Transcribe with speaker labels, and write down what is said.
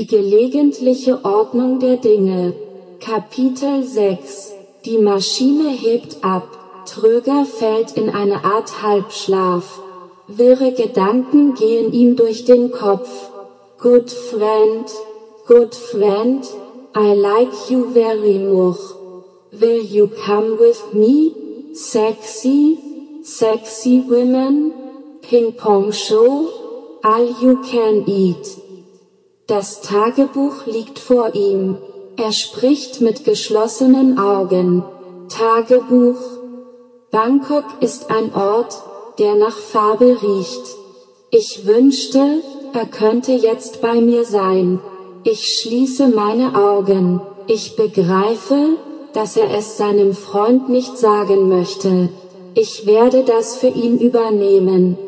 Speaker 1: Die gelegentliche Ordnung der Dinge. Kapitel 6 Die Maschine hebt ab. Tröger fällt in eine Art Halbschlaf. Wirre Gedanken gehen ihm durch den Kopf. Good friend, good friend, I like you very much. Will you come with me? Sexy, sexy women, ping pong show, all you can eat. Das Tagebuch liegt vor ihm. Er spricht mit geschlossenen Augen. Tagebuch. Bangkok ist ein Ort, der nach Farbe riecht. Ich wünschte, er könnte jetzt bei mir sein. Ich schließe meine Augen. Ich begreife, dass er es seinem Freund nicht sagen möchte. Ich werde das für ihn übernehmen.